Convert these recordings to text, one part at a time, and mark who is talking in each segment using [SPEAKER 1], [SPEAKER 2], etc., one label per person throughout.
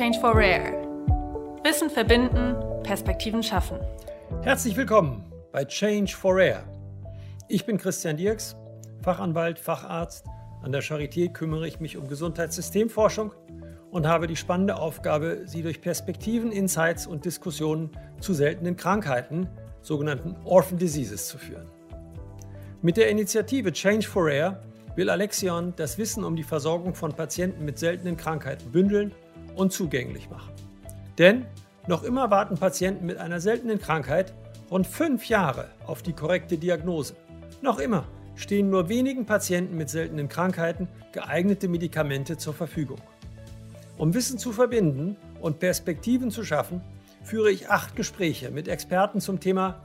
[SPEAKER 1] Change for Rare. Wissen verbinden, Perspektiven schaffen.
[SPEAKER 2] Herzlich willkommen bei Change for Rare. Ich bin Christian Dirks, Fachanwalt, Facharzt. An der Charité kümmere ich mich um Gesundheitssystemforschung und habe die spannende Aufgabe, Sie durch Perspektiven, Insights und Diskussionen zu seltenen Krankheiten, sogenannten Orphan Diseases, zu führen. Mit der Initiative Change for Rare will Alexion das Wissen um die Versorgung von Patienten mit seltenen Krankheiten bündeln und zugänglich machen. Denn noch immer warten Patienten mit einer seltenen Krankheit rund fünf Jahre auf die korrekte Diagnose. Noch immer stehen nur wenigen Patienten mit seltenen Krankheiten geeignete Medikamente zur Verfügung. Um Wissen zu verbinden und Perspektiven zu schaffen, führe ich acht Gespräche mit Experten zum Thema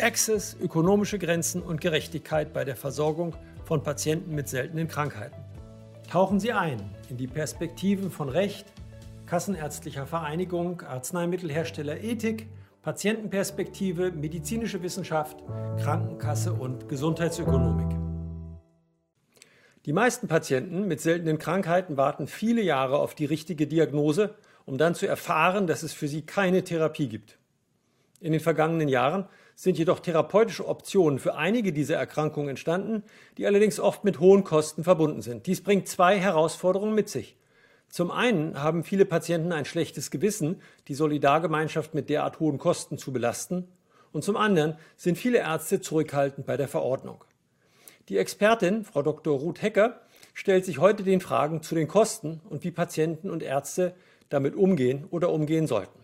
[SPEAKER 2] Access, ökonomische Grenzen und Gerechtigkeit bei der Versorgung von Patienten mit seltenen Krankheiten. Tauchen Sie ein in die Perspektiven von Recht, Kassenärztlicher Vereinigung, Arzneimittelhersteller Ethik, Patientenperspektive, medizinische Wissenschaft, Krankenkasse und Gesundheitsökonomik. Die meisten Patienten mit seltenen Krankheiten warten viele Jahre auf die richtige Diagnose, um dann zu erfahren, dass es für sie keine Therapie gibt. In den vergangenen Jahren sind jedoch therapeutische Optionen für einige dieser Erkrankungen entstanden, die allerdings oft mit hohen Kosten verbunden sind. Dies bringt zwei Herausforderungen mit sich. Zum einen haben viele Patienten ein schlechtes Gewissen, die Solidargemeinschaft mit derart hohen Kosten zu belasten, und zum anderen sind viele Ärzte zurückhaltend bei der Verordnung. Die Expertin, Frau Dr. Ruth Hecker, stellt sich heute den Fragen zu den Kosten und wie Patienten und Ärzte damit umgehen oder umgehen sollten.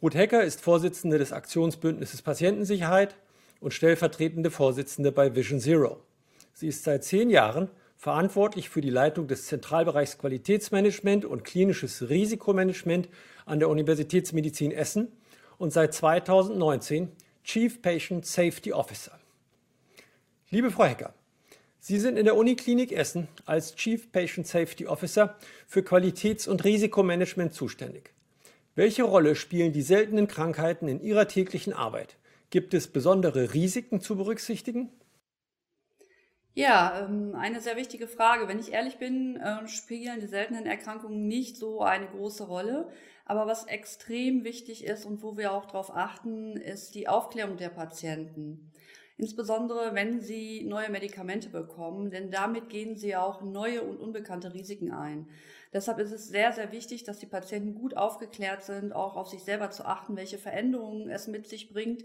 [SPEAKER 2] Ruth Hecker ist Vorsitzende des Aktionsbündnisses Patientensicherheit und stellvertretende Vorsitzende bei Vision Zero. Sie ist seit zehn Jahren verantwortlich für die Leitung des Zentralbereichs Qualitätsmanagement und klinisches Risikomanagement an der Universitätsmedizin Essen und seit 2019 Chief Patient Safety Officer. Liebe Frau Hecker, Sie sind in der Uniklinik Essen als Chief Patient Safety Officer für Qualitäts- und Risikomanagement zuständig. Welche Rolle spielen die seltenen Krankheiten in Ihrer täglichen Arbeit? Gibt es besondere Risiken zu berücksichtigen?
[SPEAKER 3] Ja, ähm, eine sehr wichtige Frage. Wenn ich ehrlich bin, ähm, spielen die seltenen Erkrankungen nicht so eine große Rolle. Aber was extrem wichtig ist und wo wir auch darauf achten, ist die Aufklärung der Patienten. Insbesondere wenn sie neue Medikamente bekommen, denn damit gehen sie auch neue und unbekannte Risiken ein. Deshalb ist es sehr, sehr wichtig, dass die Patienten gut aufgeklärt sind, auch auf sich selber zu achten, welche Veränderungen es mit sich bringt,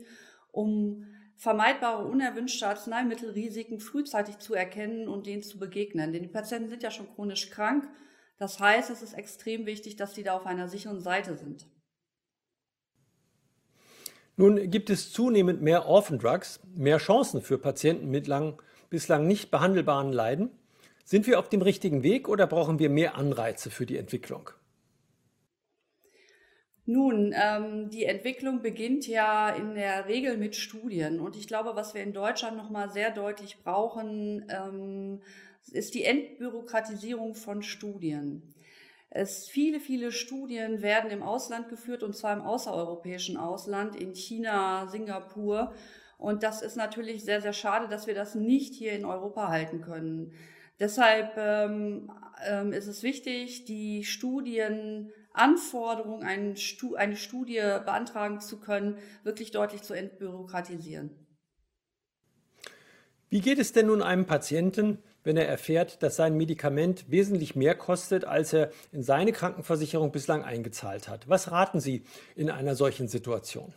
[SPEAKER 3] um vermeidbare unerwünschte Arzneimittelrisiken frühzeitig zu erkennen und denen zu begegnen. Denn die Patienten sind ja schon chronisch krank. Das heißt, es ist extrem wichtig, dass sie da auf einer sicheren Seite sind.
[SPEAKER 2] Nun gibt es zunehmend mehr Orphan Drugs, mehr Chancen für Patienten mit lang, bislang nicht behandelbaren Leiden. Sind wir auf dem richtigen Weg oder brauchen wir mehr Anreize für die Entwicklung?
[SPEAKER 3] Nun, ähm, die Entwicklung beginnt ja in der Regel mit Studien. Und ich glaube, was wir in Deutschland nochmal sehr deutlich brauchen, ähm, ist die Entbürokratisierung von Studien. Es, viele, viele Studien werden im Ausland geführt, und zwar im außereuropäischen Ausland, in China, Singapur. Und das ist natürlich sehr, sehr schade, dass wir das nicht hier in Europa halten können. Deshalb ähm, ähm, ist es wichtig, die Studien Anforderung, eine Studie beantragen zu können, wirklich deutlich zu entbürokratisieren.
[SPEAKER 2] Wie geht es denn nun einem Patienten, wenn er erfährt, dass sein Medikament wesentlich mehr kostet, als er in seine Krankenversicherung bislang eingezahlt hat? Was raten Sie in einer solchen Situation?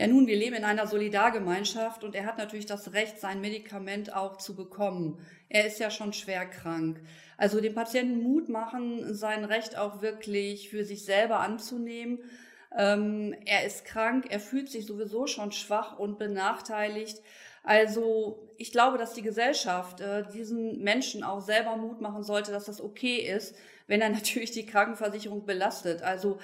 [SPEAKER 3] Ja, nun, wir leben in einer Solidargemeinschaft und er hat natürlich das Recht, sein Medikament auch zu bekommen. Er ist ja schon schwer krank. Also dem Patienten Mut machen, sein Recht auch wirklich für sich selber anzunehmen. Ähm, er ist krank, er fühlt sich sowieso schon schwach und benachteiligt. Also ich glaube, dass die Gesellschaft äh, diesen Menschen auch selber Mut machen sollte, dass das okay ist, wenn er natürlich die Krankenversicherung belastet. Also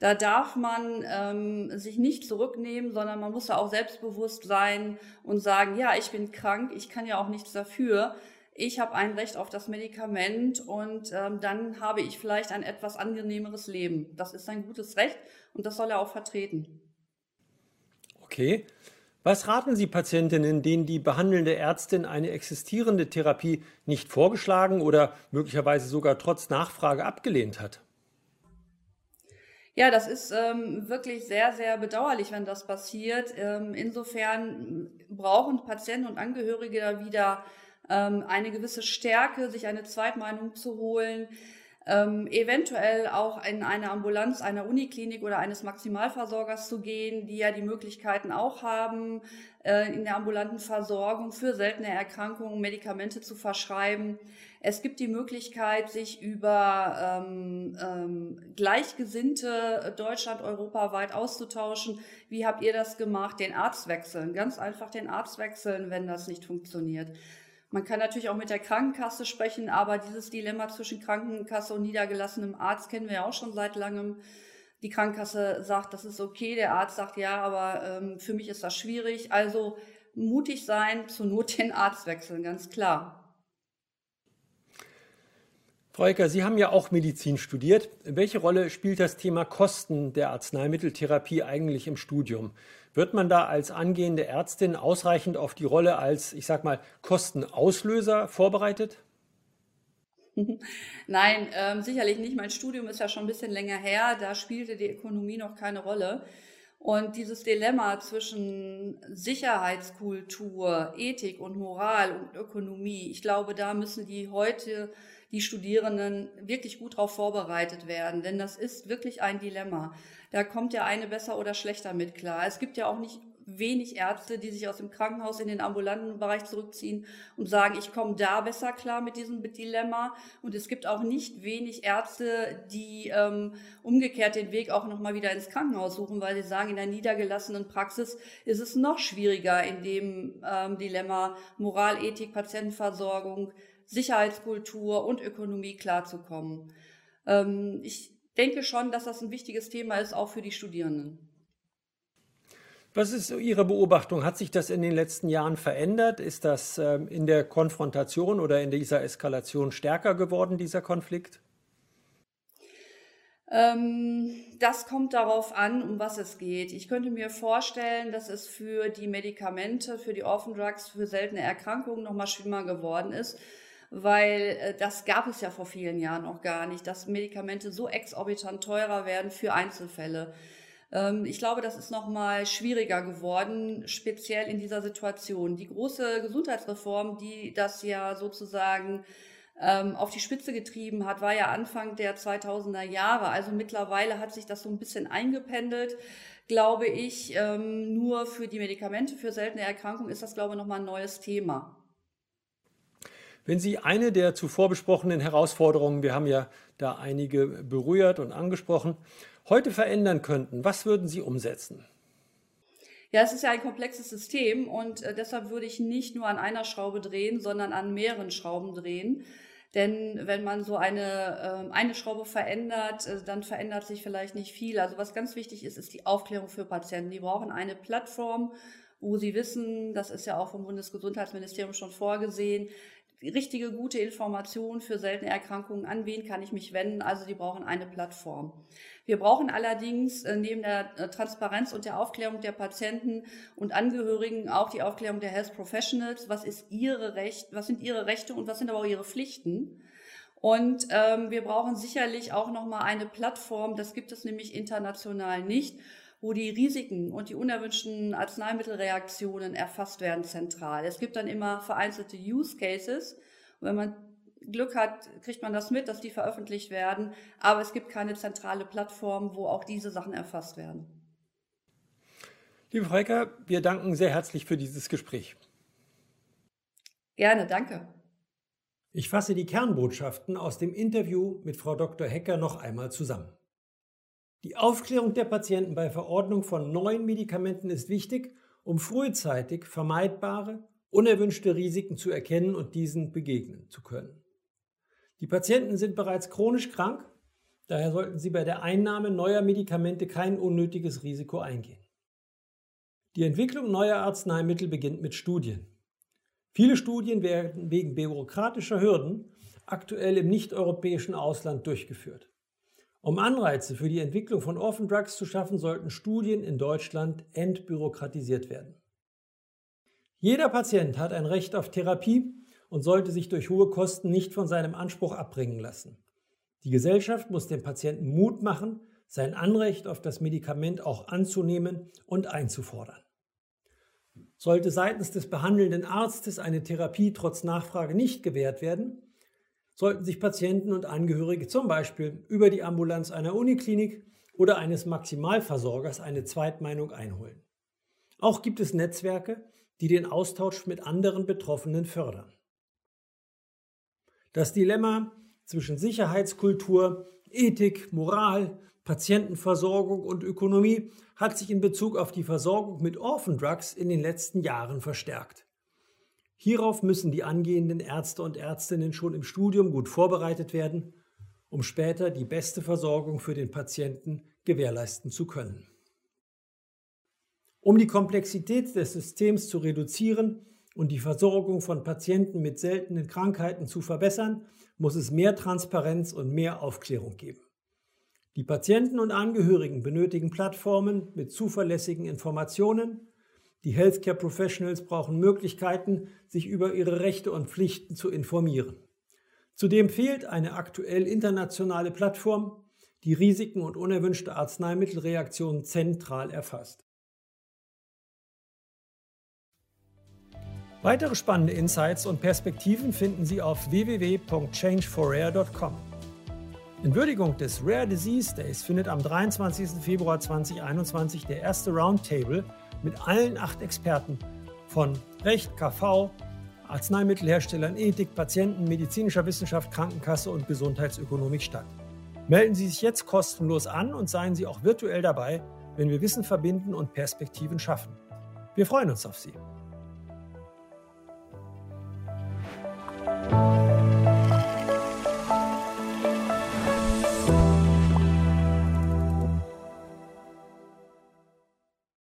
[SPEAKER 3] da darf man ähm, sich nicht zurücknehmen, sondern man muss da auch selbstbewusst sein und sagen, ja, ich bin krank, ich kann ja auch nichts dafür. Ich habe ein Recht auf das Medikament und ähm, dann habe ich vielleicht ein etwas angenehmeres Leben. Das ist ein gutes Recht und das soll er auch vertreten.
[SPEAKER 2] Okay. Was raten Sie Patientinnen, denen die behandelnde Ärztin eine existierende Therapie nicht vorgeschlagen oder möglicherweise sogar trotz Nachfrage abgelehnt hat?
[SPEAKER 3] Ja, das ist ähm, wirklich sehr, sehr bedauerlich, wenn das passiert. Ähm, insofern brauchen Patienten und Angehörige da wieder ähm, eine gewisse Stärke, sich eine Zweitmeinung zu holen, ähm, eventuell auch in eine Ambulanz einer Uniklinik oder eines Maximalversorgers zu gehen, die ja die Möglichkeiten auch haben, äh, in der ambulanten Versorgung für seltene Erkrankungen Medikamente zu verschreiben. Es gibt die Möglichkeit, sich über ähm, ähm, Gleichgesinnte Deutschland europaweit auszutauschen. Wie habt ihr das gemacht? Den Arzt wechseln. Ganz einfach den Arzt wechseln, wenn das nicht funktioniert. Man kann natürlich auch mit der Krankenkasse sprechen, aber dieses Dilemma zwischen Krankenkasse und niedergelassenem Arzt kennen wir ja auch schon seit langem. Die Krankenkasse sagt, das ist okay, der Arzt sagt ja, aber ähm, für mich ist das schwierig. Also mutig sein, zur Not den Arzt wechseln, ganz klar.
[SPEAKER 2] Frau Ecker, Sie haben ja auch Medizin studiert. Welche Rolle spielt das Thema Kosten der Arzneimitteltherapie eigentlich im Studium? Wird man da als angehende Ärztin ausreichend auf die Rolle als, ich sag mal, Kostenauslöser vorbereitet?
[SPEAKER 3] Nein, ähm, sicherlich nicht. Mein Studium ist ja schon ein bisschen länger her. Da spielte die Ökonomie noch keine Rolle. Und dieses Dilemma zwischen Sicherheitskultur, Ethik und Moral und Ökonomie, ich glaube, da müssen die heute die Studierenden wirklich gut darauf vorbereitet werden, denn das ist wirklich ein Dilemma. Da kommt der eine besser oder schlechter mit klar. Es gibt ja auch nicht wenig Ärzte, die sich aus dem Krankenhaus in den ambulanten Bereich zurückziehen und sagen, ich komme da besser klar mit diesem Dilemma. Und es gibt auch nicht wenig Ärzte, die ähm, umgekehrt den Weg auch nochmal wieder ins Krankenhaus suchen, weil sie sagen, in der niedergelassenen Praxis ist es noch schwieriger in dem ähm, Dilemma Moral, Ethik, Patientenversorgung, Sicherheitskultur und Ökonomie klarzukommen. Ähm, ich denke schon, dass das ein wichtiges Thema ist, auch für die Studierenden.
[SPEAKER 2] Was ist Ihre Beobachtung? Hat sich das in den letzten Jahren verändert? Ist das ähm, in der Konfrontation oder in dieser Eskalation stärker geworden, dieser Konflikt?
[SPEAKER 3] Ähm, das kommt darauf an, um was es geht. Ich könnte mir vorstellen, dass es für die Medikamente, für die Orphan Drugs, für seltene Erkrankungen noch mal schlimmer geworden ist, weil äh, das gab es ja vor vielen Jahren noch gar nicht, dass Medikamente so exorbitant teurer werden für Einzelfälle. Ähm, ich glaube, das ist noch mal schwieriger geworden, speziell in dieser Situation. Die große Gesundheitsreform, die das ja sozusagen ähm, auf die Spitze getrieben hat, war ja Anfang der 2000er Jahre. Also mittlerweile hat sich das so ein bisschen eingependelt glaube ich, ähm, nur für die Medikamente für seltene Erkrankungen ist das, glaube ich, nochmal ein neues Thema.
[SPEAKER 2] Wenn Sie eine der zuvor besprochenen Herausforderungen, wir haben ja da einige berührt und angesprochen, heute verändern könnten, was würden Sie umsetzen?
[SPEAKER 3] Ja, es ist ja ein komplexes System und äh, deshalb würde ich nicht nur an einer Schraube drehen, sondern an mehreren Schrauben drehen. Denn wenn man so eine, äh, eine Schraube verändert, äh, dann verändert sich vielleicht nicht viel. Also was ganz wichtig ist, ist die Aufklärung für Patienten. Die brauchen eine Plattform, wo sie wissen, das ist ja auch vom Bundesgesundheitsministerium schon vorgesehen, richtige, gute Informationen für seltene Erkrankungen, an wen kann ich mich wenden. Also die brauchen eine Plattform. Wir brauchen allerdings äh, neben der äh, Transparenz und der Aufklärung der Patienten und Angehörigen auch die Aufklärung der Health Professionals. Was ist ihre Recht, was sind ihre Rechte und was sind aber auch ihre Pflichten? Und ähm, wir brauchen sicherlich auch noch mal eine Plattform. Das gibt es nämlich international nicht wo die Risiken und die unerwünschten Arzneimittelreaktionen erfasst werden zentral. Es gibt dann immer vereinzelte Use Cases. Und wenn man Glück hat, kriegt man das mit, dass die veröffentlicht werden. Aber es gibt keine zentrale Plattform, wo auch diese Sachen erfasst werden.
[SPEAKER 2] Liebe Freuker, wir danken sehr herzlich für dieses Gespräch.
[SPEAKER 3] Gerne, danke.
[SPEAKER 2] Ich fasse die Kernbotschaften aus dem Interview mit Frau Dr. Hecker noch einmal zusammen. Die Aufklärung der Patienten bei Verordnung von neuen Medikamenten ist wichtig, um frühzeitig vermeidbare, unerwünschte Risiken zu erkennen und diesen begegnen zu können. Die Patienten sind bereits chronisch krank, daher sollten sie bei der Einnahme neuer Medikamente kein unnötiges Risiko eingehen. Die Entwicklung neuer Arzneimittel beginnt mit Studien. Viele Studien werden wegen bürokratischer Hürden aktuell im nicht-europäischen Ausland durchgeführt. Um Anreize für die Entwicklung von Orphan Drugs zu schaffen, sollten Studien in Deutschland entbürokratisiert werden. Jeder Patient hat ein Recht auf Therapie und sollte sich durch hohe Kosten nicht von seinem Anspruch abbringen lassen. Die Gesellschaft muss dem Patienten Mut machen, sein Anrecht auf das Medikament auch anzunehmen und einzufordern. Sollte seitens des behandelnden Arztes eine Therapie trotz Nachfrage nicht gewährt werden, sollten sich Patienten und Angehörige zum Beispiel über die Ambulanz einer Uniklinik oder eines Maximalversorgers eine Zweitmeinung einholen. Auch gibt es Netzwerke, die den Austausch mit anderen Betroffenen fördern. Das Dilemma zwischen Sicherheitskultur, Ethik, Moral, Patientenversorgung und Ökonomie hat sich in Bezug auf die Versorgung mit Orphan Drugs in den letzten Jahren verstärkt. Hierauf müssen die angehenden Ärzte und Ärztinnen schon im Studium gut vorbereitet werden, um später die beste Versorgung für den Patienten gewährleisten zu können. Um die Komplexität des Systems zu reduzieren und die Versorgung von Patienten mit seltenen Krankheiten zu verbessern, muss es mehr Transparenz und mehr Aufklärung geben. Die Patienten und Angehörigen benötigen Plattformen mit zuverlässigen Informationen. Die Healthcare Professionals brauchen Möglichkeiten, sich über ihre Rechte und Pflichten zu informieren. Zudem fehlt eine aktuell internationale Plattform, die Risiken und unerwünschte Arzneimittelreaktionen zentral erfasst. Weitere spannende Insights und Perspektiven finden Sie auf www.changeforrare.com. In Würdigung des Rare Disease Days findet am 23. Februar 2021 der erste Roundtable mit allen acht Experten von Recht, KV, Arzneimittelherstellern, Ethik, Patienten, medizinischer Wissenschaft, Krankenkasse und Gesundheitsökonomik statt. Melden Sie sich jetzt kostenlos an und seien Sie auch virtuell dabei, wenn wir Wissen verbinden und Perspektiven schaffen. Wir freuen uns auf Sie.